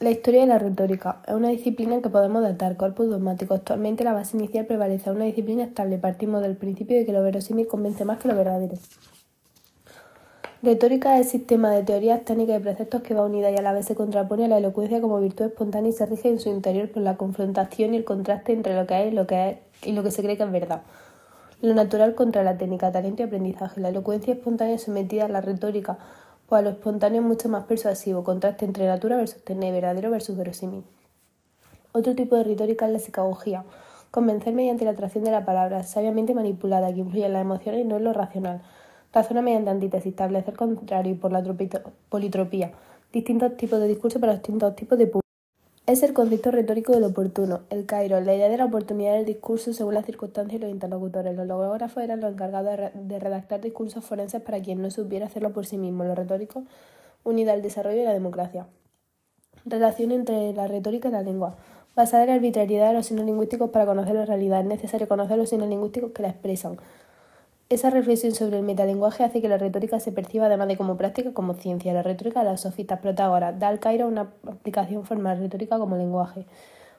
La historia de la retórica es una disciplina que podemos datar corpus dogmático. Actualmente la base inicial prevalece, es una disciplina estable. Partimos del principio de que lo verosímil convence más que lo verdadero. Retórica es el sistema de teorías, técnicas y preceptos que va unida y a la vez se contrapone a la elocuencia como virtud espontánea y se rige en su interior por la confrontación y el contraste entre lo que es y lo que, es, y lo que se cree que es verdad. Lo natural contra la técnica, talento y aprendizaje. La elocuencia espontánea sometida a la retórica pues a lo espontáneo es mucho más persuasivo, contraste entre natura versus tener, verdadero versus verosímil. Otro tipo de retórica es la psicagogía, convencer mediante la atracción de la palabra, sabiamente manipulada, que influye en las emociones y no en lo racional. Razona mediante antítesis, establecer contrario y por la politropía, distintos tipos de discurso para distintos tipos de público. Es el concepto retórico del oportuno, el cairo, la idea de la oportunidad del discurso según las circunstancias y los interlocutores. Los logógrafos eran los encargados de redactar discursos forenses para quien no supiera hacerlo por sí mismo. Lo retórico, unida al desarrollo y la democracia. Relación entre la retórica y la lengua. Basada en la arbitrariedad de los signos lingüísticos para conocer la realidad. Es necesario conocer los signos lingüísticos que la expresan. Esa reflexión sobre el metalenguaje hace que la retórica se perciba además de como práctica como ciencia. La retórica de las sofistas protagoras da al Cairo una aplicación formal retórica como lenguaje.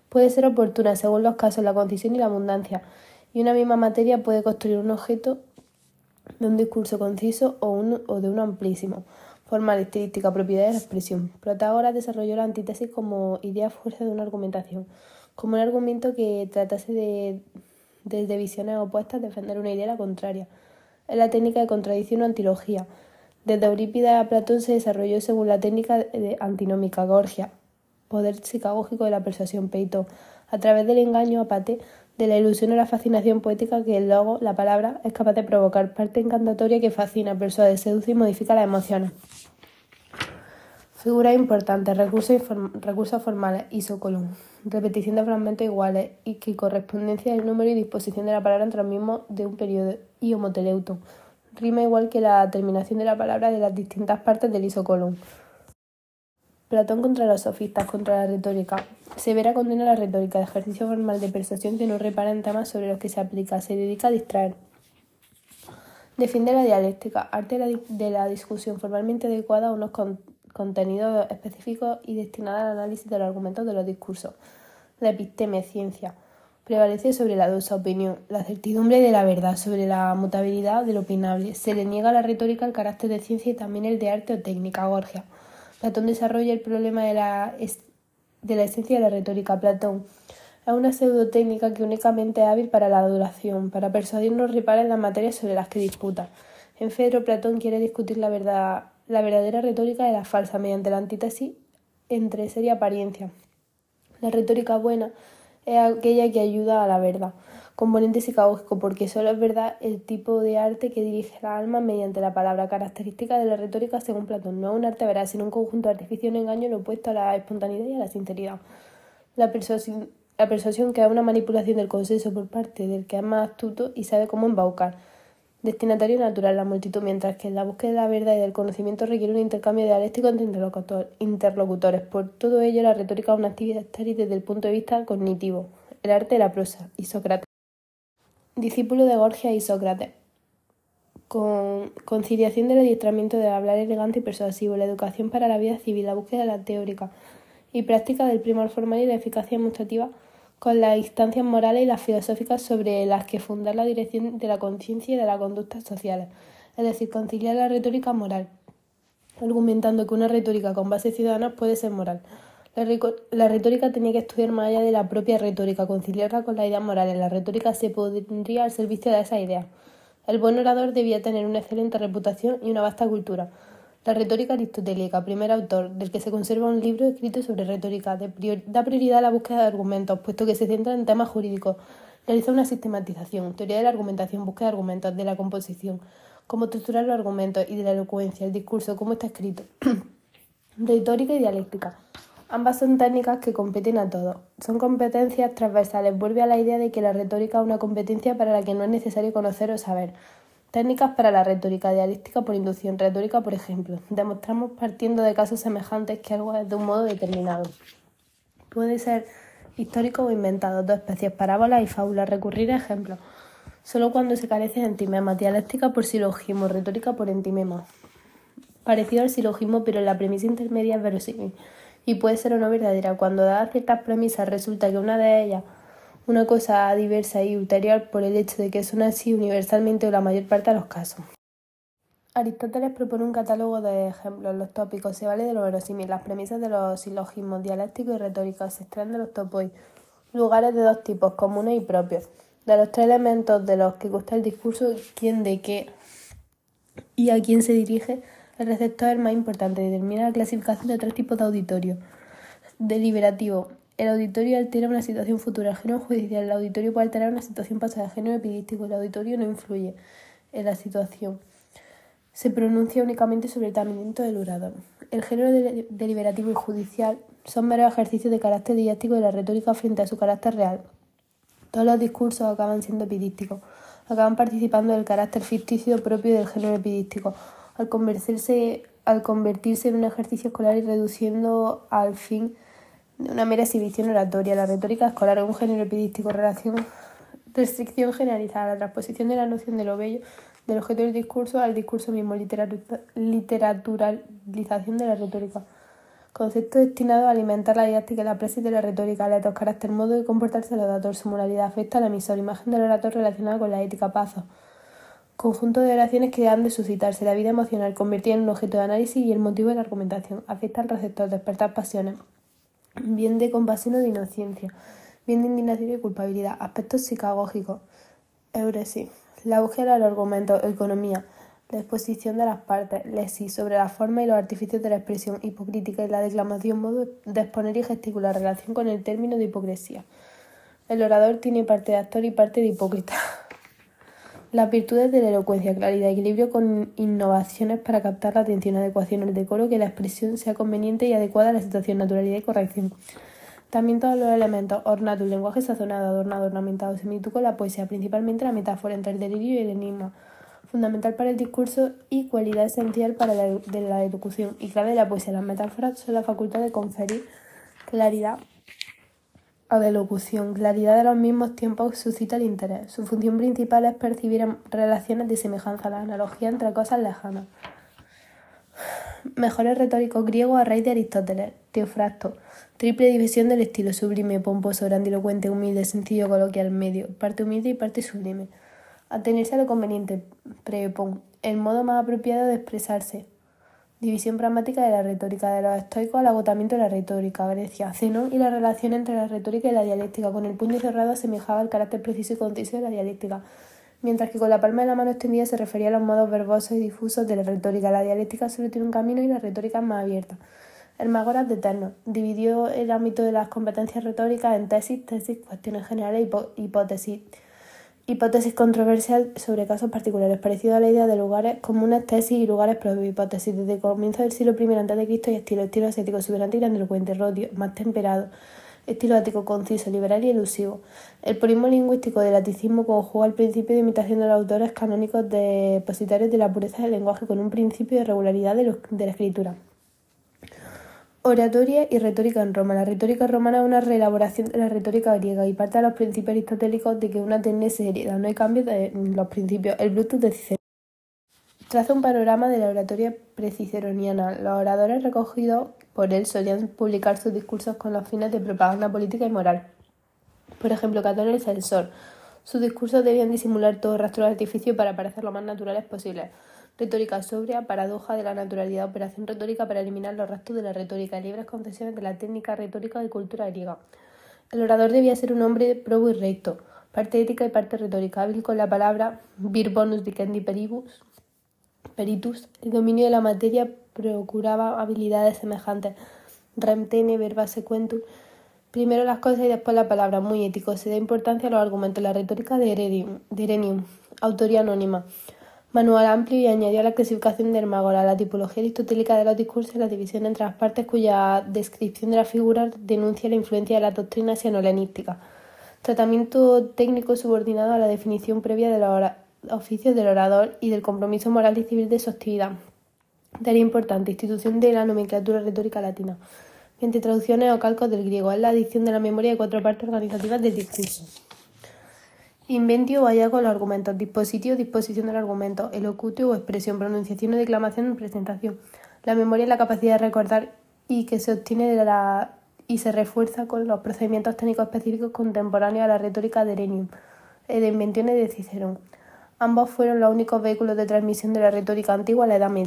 Puede ser oportuna según los casos, la concisión y la abundancia, y una misma materia puede construir un objeto de un discurso conciso o, o de uno amplísimo. Formal, estilística, propiedad de la expresión. Protágoras desarrolló la antítesis como idea fuerza de una argumentación, como un argumento que tratase de desde visiones opuestas defender una idea la contraria. Es la técnica de contradicción o antilogía. Desde Eurípides a Platón se desarrolló según la técnica de antinómica Gorgia, poder psicagógico de la persuasión Peito, a través del engaño apate, de la ilusión o la fascinación poética que el logo, la palabra, es capaz de provocar, parte encantatoria que fascina, persuade, seduce y modifica las emociones. Figuras importantes, recursos, recursos formales, isocolum, repetición de fragmentos iguales y que correspondencia del número y disposición de la palabra entre los mismos de un periodo y homoteleuto. Rima igual que la terminación de la palabra de las distintas partes del isocolum. Platón contra los sofistas, contra la retórica. Severa condena la retórica, ejercicio formal de persuasión que no repara en temas sobre los que se aplica, se dedica a distraer. Defiende la dialéctica, arte de la discusión formalmente adecuada a unos contenidos específicos y destinada al análisis de los argumentos de los discursos. La episteme, ciencia, prevalece sobre la dosa opinión, la certidumbre de la verdad, sobre la mutabilidad del opinable. Se le niega a la retórica el carácter de ciencia y también el de arte o técnica, Gorgia. Platón desarrolla el problema de la, de la esencia de la retórica. Platón es una pseudotécnica que únicamente es hábil para la adoración, para persuadirnos repara en las materias sobre las que disputa. En Fedro, Platón quiere discutir la verdad la verdadera retórica de la falsa mediante la antítesis entre ser y apariencia. La retórica buena es aquella que ayuda a la verdad, componente psicológico, porque solo es verdad el tipo de arte que dirige la alma mediante la palabra característica de la retórica según Platón. No es un arte veraz, sino un conjunto de artificio y engaño lo opuesto a la espontaneidad y a la sinceridad. La persuasión, la persuasión que es una manipulación del consenso por parte del que es más astuto y sabe cómo embaucar destinatario natural, la multitud, mientras que la búsqueda de la verdad y del conocimiento requiere un intercambio dialéctico entre interlocutores. Por todo ello, la retórica es una actividad estéril desde el punto de vista cognitivo, el arte de la prosa, y Sócrates. Discípulo de Gorgia y Sócrates. Con conciliación del adiestramiento de hablar elegante y persuasivo, la educación para la vida civil, la búsqueda de la teórica y práctica del primor formal y la eficacia demostrativa con las instancias morales y las filosóficas sobre las que fundar la dirección de la conciencia y de las conductas sociales, es decir, conciliar la retórica moral, argumentando que una retórica con base ciudadana puede ser moral. La, retórica tenía que estudiar más allá de la propia retórica, conciliarla con las ideas morales. La retórica se pondría al servicio de esa idea. El buen orador debía tener una excelente reputación y una vasta cultura. La retórica aristotélica, primer autor del que se conserva un libro escrito sobre retórica, da prioridad a la búsqueda de argumentos, puesto que se centra en temas jurídicos. Realiza una sistematización, teoría de la argumentación, búsqueda de argumentos, de la composición, cómo estructurar los argumentos y de la elocuencia, el discurso, cómo está escrito. retórica y dialéctica. Ambas son técnicas que competen a todos. Son competencias transversales. Vuelve a la idea de que la retórica es una competencia para la que no es necesario conocer o saber. Técnicas para la retórica dialéctica por inducción. Retórica, por ejemplo. Demostramos partiendo de casos semejantes que algo es de un modo determinado. Puede ser histórico o inventado. Dos especies, parábolas y fábulas. Recurrir a ejemplos. Solo cuando se carece de entimema. Dialéctica por silogismo. Retórica por entimema. Parecido al silogismo, pero la premisa intermedia es verosímil. y puede ser o no verdadera. Cuando dadas ciertas premisas resulta que una de ellas, una cosa diversa y ulterior por el hecho de que son así universalmente o la mayor parte de los casos. Aristóteles propone un catálogo de ejemplos. Los tópicos se vale de lo verosímil. Las premisas de los silogismos dialécticos y retóricos se extraen de los topoi. Lugares de dos tipos, comunes y propios. De los tres elementos de los que gusta el discurso, quién de qué y a quién se dirige, el receptor es el más importante. Determina la clasificación de tres tipos de auditorio. Deliberativo. El auditorio altera una situación futura. El género judicial. El auditorio puede alterar una situación pasada. género epidístico. El auditorio no influye en la situación se pronuncia únicamente sobre el tratamiento del orador. El género deliberativo y judicial son meros ejercicios de carácter didáctico de la retórica frente a su carácter real. Todos los discursos acaban siendo epidísticos, acaban participando del carácter ficticio propio del género epidístico, al convertirse, al convertirse en un ejercicio escolar y reduciendo al fin de una mera exhibición oratoria. La retórica escolar es un género epidístico, relación, restricción generalizada, la transposición de la noción de lo bello del objeto del discurso al discurso mismo, literaturalización de la retórica. Concepto destinado a alimentar la didáctica y la praxis de la retórica, letos, carácter, modo de comportarse del orador, su moralidad afecta al emisor, imagen del orator relacionada con la ética, paso. Conjunto de oraciones que han de suscitarse, la vida emocional, convertida en un objeto de análisis y el motivo de la argumentación, afecta al receptor, despertar pasiones, bien de compasión o de inocencia, bien de indignación y culpabilidad, aspectos psicagógicos, euresis, la búsqueda del argumento, economía, la exposición de las partes, lesis, sobre la forma y los artificios de la expresión, hipocrítica y la declamación, modo de exponer y gesticular, relación con el término de hipocresía. El orador tiene parte de actor y parte de hipócrita. Las virtudes de la elocuencia, claridad, equilibrio con innovaciones para captar la atención, adecuación el decoro, que la expresión sea conveniente y adecuada a la situación, naturalidad y corrección. También todos los elementos, ornato, lenguaje sazonado, adornado, ornamentado, similitud con la poesía, principalmente la metáfora entre el delirio y el enigma, fundamental para el discurso y cualidad esencial para la, de la y clave de la poesía. Las metáforas son la facultad de conferir claridad a la elocución. Claridad de los mismos tiempos suscita el interés. Su función principal es percibir relaciones de semejanza, la analogía entre cosas lejanas. Mejores retóricos griegos a raíz de Aristóteles, Teofrasto. Triple división del estilo sublime, pomposo, grandilocuente, humilde, sencillo, coloquial, medio, parte humilde y parte sublime. Atenerse a lo conveniente, prepon, el modo más apropiado de expresarse. División pragmática de la retórica de los estoicos al agotamiento de la retórica, Grecia, Zenón y la relación entre la retórica y la dialéctica. Con el puño cerrado asemejaba el carácter preciso y conciso de la dialéctica, mientras que con la palma de la mano extendida se refería a los modos verbosos y difusos de la retórica. La dialéctica solo tiene un camino y la retórica es más abierta. Hermágoras de Eterno dividió el ámbito de las competencias retóricas en tesis, tesis, cuestiones generales y hipótesis. Hipótesis controversial sobre casos particulares, parecido a la idea de lugares comunes, tesis y lugares propios. Hipótesis desde el comienzo del siglo I a.C. y estilo, estilo ascético, exuberante y grandilocuente, rodio, más temperado, estilo ático, conciso, liberal y elusivo. El purismo lingüístico del laticismo conjuga el principio de imitación de los autores canónicos depositarios de la pureza del lenguaje con un principio de regularidad de la escritura. Oratoria y retórica en Roma. La retórica romana es una reelaboración de la retórica griega y parte de los principios aristotélicos de que una técnica se hereda. No hay cambio de los principios. El Brutus de Cicerón. Traza un panorama de la oratoria preciceroniana. Los oradores recogidos por él solían publicar sus discursos con los fines de propaganda política y moral. Por ejemplo, Catón el censor. Sus discursos debían disimular todo rastro de artificio para parecer lo más naturales posible retórica sobria, paradoja de la naturalidad, operación retórica para eliminar los restos de la retórica, libres concesiones de la técnica retórica de cultura griega. El orador debía ser un hombre probo y recto, parte ética y parte retórica, hábil con la palabra, vir bonus dicendi peribus, peritus, el dominio de la materia procuraba habilidades semejantes, remtene verba sequentur, primero las cosas y después la palabra, muy ético, se da importancia a los argumentos, la retórica de Herenium, autoría anónima. Manual amplio y añadió a la clasificación de Hermágora la tipología aristotélica de los discursos y la división entre las partes cuya descripción de la figura denuncia la influencia de la doctrina xenohelenística. Tratamiento técnico subordinado a la definición previa de los oficios del orador y del compromiso moral y civil de su actividad. Tarea importante, institución de la nomenclatura retórica latina. Mediante traducciones o calcos del griego, es la adición de la memoria de cuatro partes organizativas del discurso. Inventio o hallazgo de los argumentos. Dispositivo, disposición del argumento. Elocutio o expresión, pronunciación o declamación en presentación. La memoria es la capacidad de recordar y que se obtiene de la y se refuerza con los procedimientos técnicos específicos contemporáneos a la retórica de Erenium, de invenciones de Cicerón. Ambos fueron los únicos vehículos de transmisión de la retórica antigua a la Edad Media.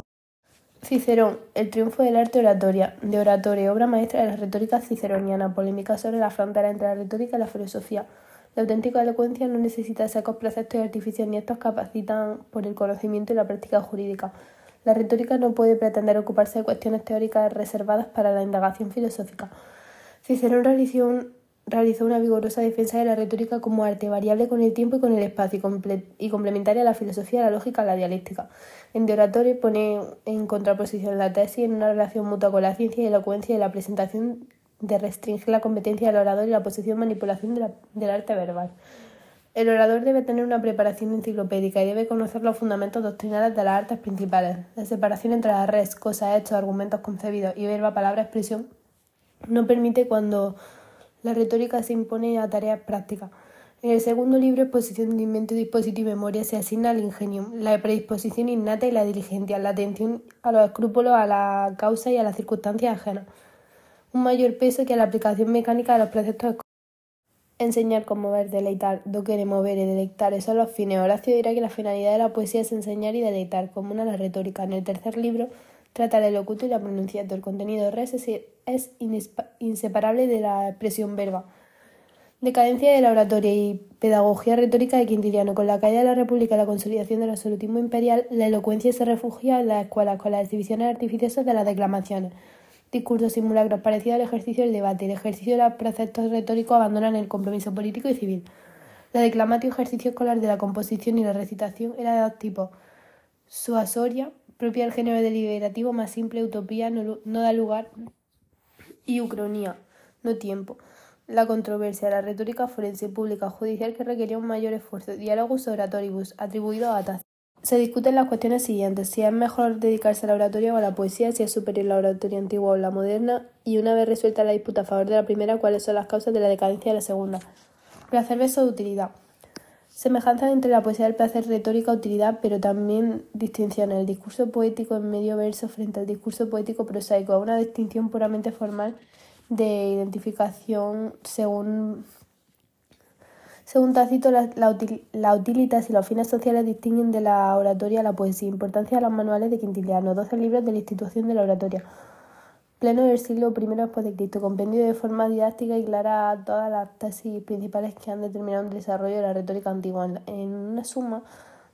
Cicerón, el triunfo del arte oratoria, de oratoria, obra maestra de la retórica ciceroniana, polémica sobre la frontera entre la retórica y la filosofía. La auténtica elocuencia no necesita secos preceptos y artificios ni estos capacitan por el conocimiento y la práctica jurídica. La retórica no puede pretender ocuparse de cuestiones teóricas reservadas para la indagación filosófica. Cicerón realizó, una vigorosa defensa de la retórica como arte variable con el tiempo y con el espacio y, complementaria a la filosofía, la lógica, la dialéctica. En De Oratore pone en contraposición la tesis en una relación mutua con la ciencia y elocuencia y la presentación de restringir la competencia del orador y la posición manipulación del arte verbal. El orador debe tener una preparación enciclopédica y debe conocer los fundamentos doctrinales de las artes principales. La separación entre la res, cosa, hechos, argumentos concebidos y verba, palabra, expresión no permite cuando la retórica se impone a tareas prácticas. En el segundo libro, exposición de invento, dispositivo y memoria, se asigna al ingenio, la predisposición innata y la diligencia, la atención a los escrúpulos, a la causa y a las circunstancias ajenas. Un mayor peso que la aplicación mecánica de los preceptos Enseñar, conmover, deleitar, doquere, mover y deleitar, esos son los fines. Horacio dirá que la finalidad de la poesía es enseñar y deleitar, como una la retórica. En el tercer libro, trata el locuto y la pronunciación. El contenido res es, inseparable de la expresión verba. Decadencia de la oratoria y pedagogía retórica de Quintiliano. Con la caída de la República y la consolidación del absolutismo imperial, la elocuencia se refugia en las escuelas con las exhibiciones artificiosas de las declamaciones. Discursos simulacros parecidos al ejercicio del debate. El ejercicio de los preceptos retóricos abandonan el compromiso político y civil. La declamación ejercicio escolar de la composición y la recitación era de dos tipos. Suasoria, propia del género deliberativo más simple, utopía, no, da lugar, y ucronía, no tiempo. La controversia, la retórica forense, pública, judicial que requería un mayor esfuerzo, diálogos oratoribus, atribuido a Tácito. Se discuten las cuestiones siguientes, si es mejor dedicarse a la oratoria o a la poesía, si es superior la oratoria antigua o la moderna, y una vez resuelta la disputa a favor de la primera, cuáles son las causas de la decadencia de la segunda. Placer verso de utilidad. Semejanza entre la poesía del placer, retórica, utilidad, pero también distinción. El discurso poético en medio verso frente al discurso poético prosaico, una distinción puramente formal de identificación según según Tácito, la, la, utilitas y los fines sociales distinguen de la oratoria a la poesía. Importancia de los manuales de Quintiliano, 12 libros de la institución de la oratoria pleno del siglo I después de Cristo, compendio de forma didáctica y clara todas las tesis principales que han determinado el desarrollo de la retórica antigua. En una suma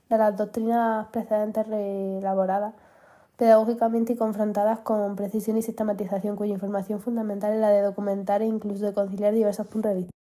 de las doctrinas precedentes reelaboradas pedagógicamente y confrontadas con precisión y sistematización, cuya información fundamental es la de documentar e incluso de conciliar diversos puntos de vista.